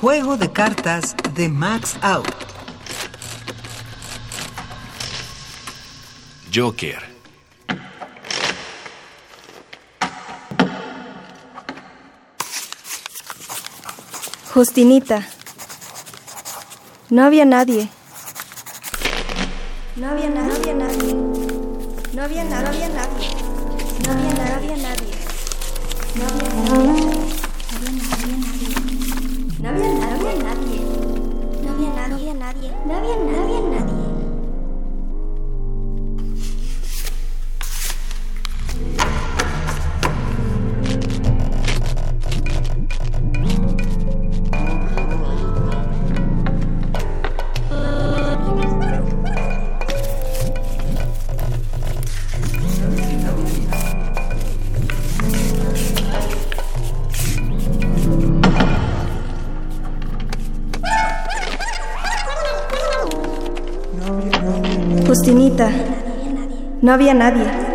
Juego de cartas de Max Out. Joker. Justinita. No había nadie. No había nadie. No había nadie. No había nadie. No había nadie. No había nadie. No había nadie. nadie. No había nadie, nadie. No había nadie, nadie. No había nadie.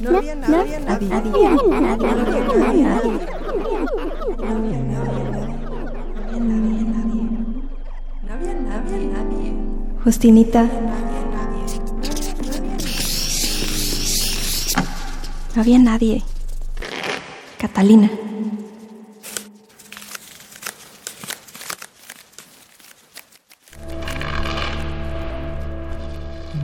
No había nadie. nadie. Justinita. No había nadie. No había nadie. No había nadie. No había nadie. Justinita. No había nadie. Catalina.